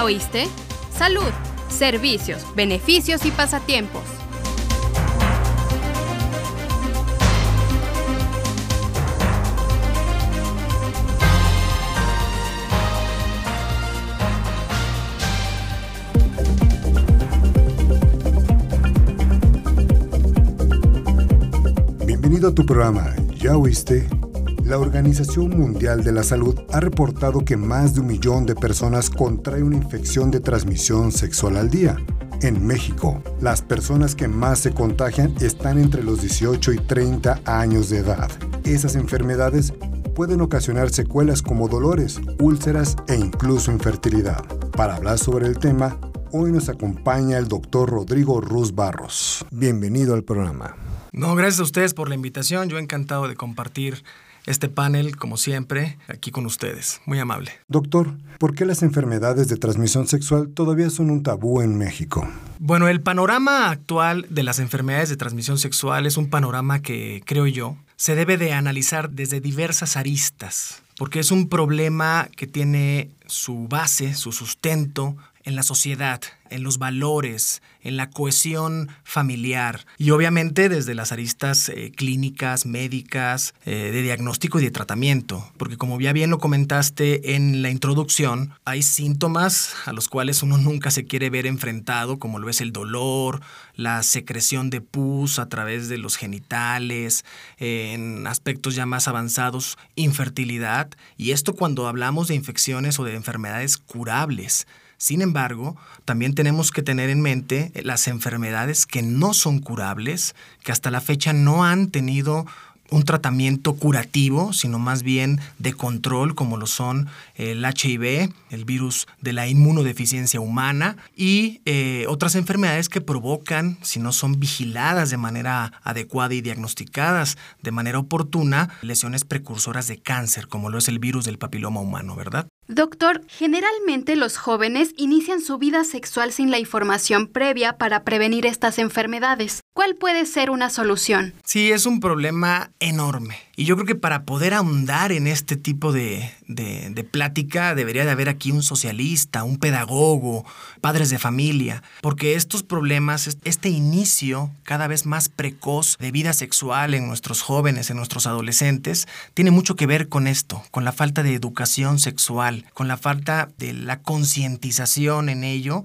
¿Ya oíste? Salud, servicios, beneficios y pasatiempos. Bienvenido a tu programa, ¿ya oíste? La Organización Mundial de la Salud ha reportado que más de un millón de personas contraen una infección de transmisión sexual al día. En México, las personas que más se contagian están entre los 18 y 30 años de edad. Esas enfermedades pueden ocasionar secuelas como dolores, úlceras e incluso infertilidad. Para hablar sobre el tema, hoy nos acompaña el doctor Rodrigo Ruz Barros. Bienvenido al programa. No, gracias a ustedes por la invitación. Yo encantado de compartir este panel, como siempre, aquí con ustedes. Muy amable. Doctor, ¿por qué las enfermedades de transmisión sexual todavía son un tabú en México? Bueno, el panorama actual de las enfermedades de transmisión sexual es un panorama que, creo yo, se debe de analizar desde diversas aristas, porque es un problema que tiene su base, su sustento en la sociedad, en los valores, en la cohesión familiar y obviamente desde las aristas eh, clínicas, médicas, eh, de diagnóstico y de tratamiento. Porque como ya bien lo comentaste en la introducción, hay síntomas a los cuales uno nunca se quiere ver enfrentado, como lo es el dolor, la secreción de pus a través de los genitales, eh, en aspectos ya más avanzados, infertilidad. Y esto cuando hablamos de infecciones o de enfermedades curables. Sin embargo, también tenemos que tener en mente las enfermedades que no son curables, que hasta la fecha no han tenido un tratamiento curativo, sino más bien de control, como lo son el HIV, el virus de la inmunodeficiencia humana y eh, otras enfermedades que provocan, si no son vigiladas de manera adecuada y diagnosticadas de manera oportuna, lesiones precursoras de cáncer, como lo es el virus del papiloma humano, ¿verdad? Doctor, generalmente los jóvenes inician su vida sexual sin la información previa para prevenir estas enfermedades. ¿Cuál puede ser una solución? Sí, es un problema enorme. Y yo creo que para poder ahondar en este tipo de, de, plática debería de haber aquí un socialista, un pedagogo, padres de familia, porque estos problemas, este inicio cada vez más precoz de vida sexual en nuestros jóvenes, en nuestros adolescentes, tiene mucho que ver con esto, con la falta de educación sexual, con la falta de la concientización en ello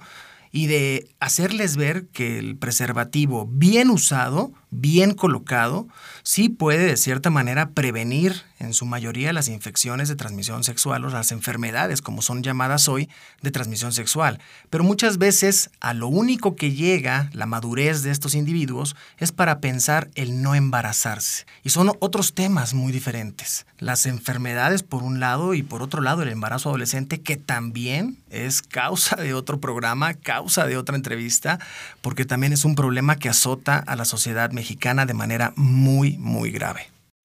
y de hacerles ver que el preservativo bien usado, bien colocado, sí puede de cierta manera prevenir en su mayoría las infecciones de transmisión sexual o las enfermedades, como son llamadas hoy, de transmisión sexual. Pero muchas veces a lo único que llega la madurez de estos individuos es para pensar el no embarazarse. Y son otros temas muy diferentes. Las enfermedades por un lado y por otro lado el embarazo adolescente que también es causa de otro programa, causa de otra entrevista, porque también es un problema que azota a la sociedad mexicana de manera muy, muy grave.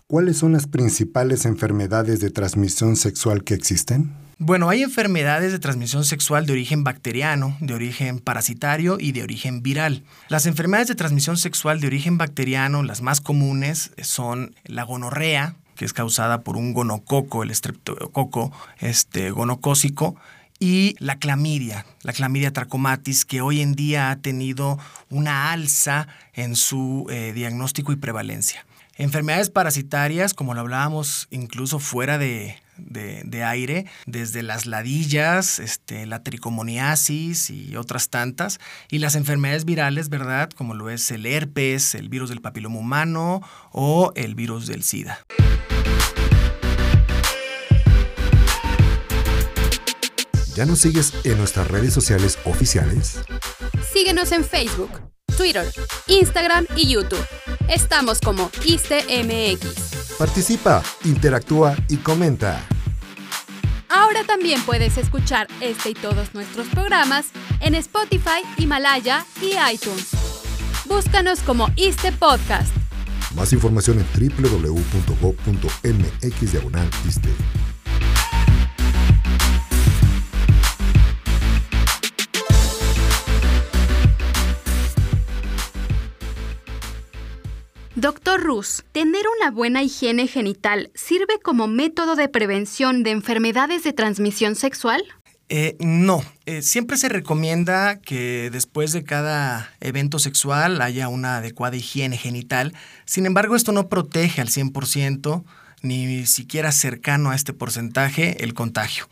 ¿Cuáles son las principales enfermedades de transmisión sexual que existen? Bueno, hay enfermedades de transmisión sexual de origen bacteriano, de origen parasitario y de origen viral. Las enfermedades de transmisión sexual de origen bacteriano, las más comunes, son la gonorrea, que es causada por un gonococo, el estreptococo este, gonocócico, y la clamidia, la clamidia trachomatis, que hoy en día ha tenido una alza en su eh, diagnóstico y prevalencia. Enfermedades parasitarias, como lo hablábamos incluso fuera de, aire, desde las ladillas, este, la tricomoniasis y otras tantas, y las enfermedades virales, ¿verdad? Como lo es el herpes, el virus del papiloma humano o el virus del SIDA. ¿Ya nos sigues en nuestras redes sociales oficiales? Síguenos en Facebook, Twitter, Instagram y YouTube. Estamos como ISTMX. Participa, interactúa y comenta. Ahora también puedes escuchar este y todos nuestros programas en Spotify, Himalaya y iTunes. Búscanos como ISTE Podcast. Más información en www.go.mx Doctor Rus, ¿tener una buena higiene genital sirve como método de prevención de enfermedades de transmisión sexual? Eh, no, eh, siempre se recomienda que después de cada evento sexual haya una adecuada higiene genital. Sin embargo, esto no protege al 100% ni siquiera cercano a este porcentaje el contagio.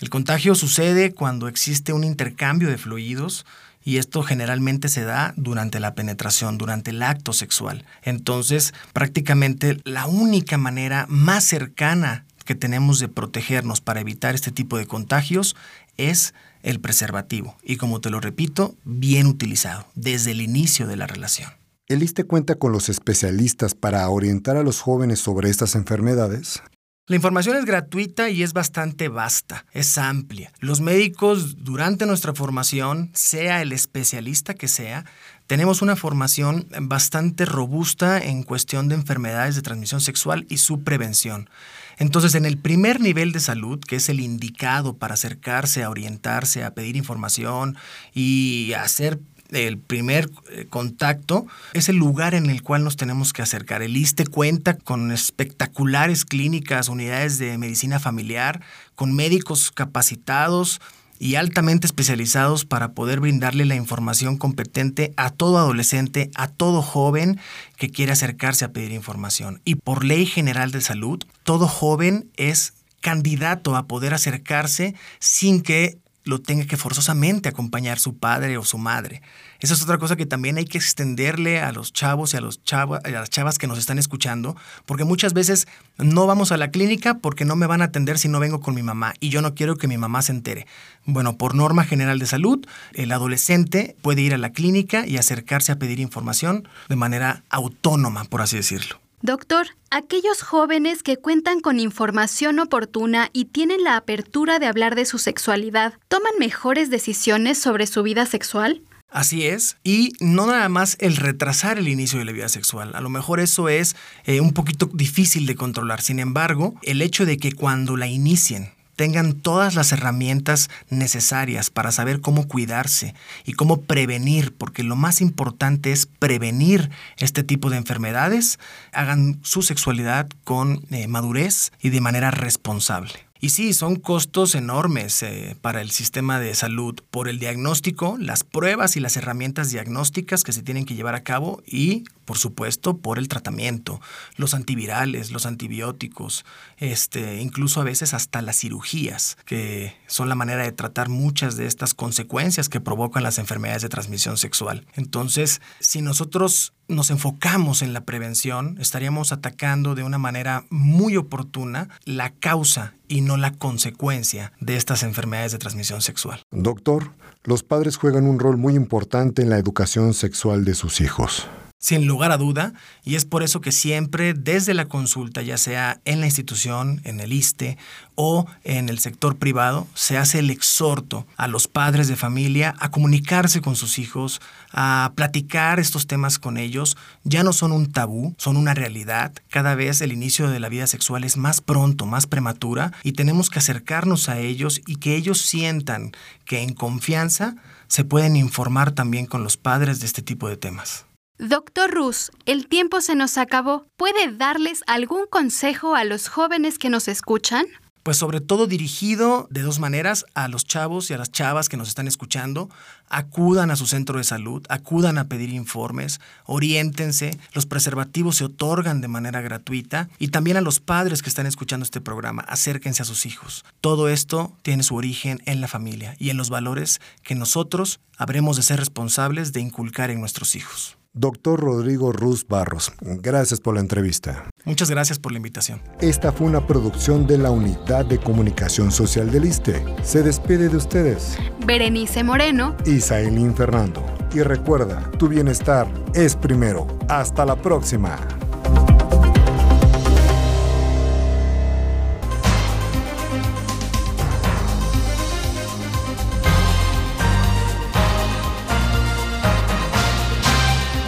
El contagio sucede cuando existe un intercambio de fluidos y esto generalmente se da durante la penetración, durante el acto sexual. Entonces, prácticamente la única manera más cercana que tenemos de protegernos para evitar este tipo de contagios es el preservativo y como te lo repito, bien utilizado desde el inicio de la relación. ¿El ISTE cuenta con los especialistas para orientar a los jóvenes sobre estas enfermedades? La información es gratuita y es bastante vasta, es amplia. Los médicos durante nuestra formación, sea el especialista que sea, tenemos una formación bastante robusta en cuestión de enfermedades de transmisión sexual y su prevención. Entonces, en el primer nivel de salud, que es el indicado para acercarse, a orientarse, a pedir información y hacer el primer eh, contacto es el lugar en el cual nos tenemos que acercar. El ISTE cuenta con espectaculares clínicas, unidades de medicina familiar, con médicos capacitados y altamente especializados para poder brindarle la información competente a todo adolescente, a todo joven que quiere acercarse a pedir información. Y por ley general de salud, todo joven es candidato a poder acercarse sin que lo tenga que forzosamente acompañar su padre o su madre. Esa es otra cosa que también hay que extenderle a los chavos y a, los a las chavas que nos están escuchando, porque muchas veces no vamos a la clínica porque no me van a atender si no vengo con mi mamá y yo no quiero que mi mamá se entere. Bueno, por norma general de salud, el adolescente puede ir a la clínica y acercarse a pedir información de manera autónoma, por así decirlo. Doctor, aquellos jóvenes que cuentan con información oportuna y tienen la apertura de hablar de su sexualidad, ¿toman mejores decisiones sobre su vida sexual? Así es, y no nada más el retrasar el inicio de la vida sexual. A lo mejor eso es eh, un poquito difícil de controlar. Sin embargo, el hecho de que cuando la inicien tengan todas las herramientas necesarias para saber cómo cuidarse y cómo prevenir, porque lo más importante es prevenir este tipo de enfermedades, hagan su sexualidad con eh, madurez y de manera responsable. Y sí, son costos enormes eh, para el sistema de salud por el diagnóstico, las pruebas y las herramientas diagnósticas que se tienen que llevar a cabo y, por supuesto, por el tratamiento, los antivirales, los antibióticos, este, incluso a veces hasta las cirugías, que son la manera de tratar muchas de estas consecuencias que provocan las enfermedades de transmisión sexual. Entonces, si nosotros nos enfocamos en la prevención, estaríamos atacando de una manera muy oportuna la causa y no la consecuencia de estas enfermedades de transmisión sexual. Doctor, los padres juegan un rol muy importante en la educación sexual de sus hijos sin lugar a duda, y es por eso que siempre desde la consulta, ya sea en la institución, en el ISTE o en el sector privado, se hace el exhorto a los padres de familia a comunicarse con sus hijos, a platicar estos temas con ellos. Ya no son un tabú, son una realidad. Cada vez el inicio de la vida sexual es más pronto, más prematura, y tenemos que acercarnos a ellos y que ellos sientan que en confianza se pueden informar también con los padres de este tipo de temas. Doctor Rus, el tiempo se nos acabó. ¿Puede darles algún consejo a los jóvenes que nos escuchan? Pues sobre todo dirigido de dos maneras a los chavos y a las chavas que nos están escuchando. Acudan a su centro de salud, acudan a pedir informes, oriéntense, los preservativos se otorgan de manera gratuita y también a los padres que están escuchando este programa, acérquense a sus hijos. Todo esto tiene su origen en la familia y en los valores que nosotros habremos de ser responsables de inculcar en nuestros hijos. Doctor Rodrigo Ruz Barros, gracias por la entrevista. Muchas gracias por la invitación. Esta fue una producción de la Unidad de Comunicación Social del ISTE. Se despide de ustedes. Berenice Moreno. Y Fernando. Y recuerda, tu bienestar es primero. Hasta la próxima.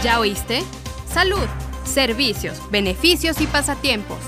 ¿Ya oíste? Salud, servicios, beneficios y pasatiempos.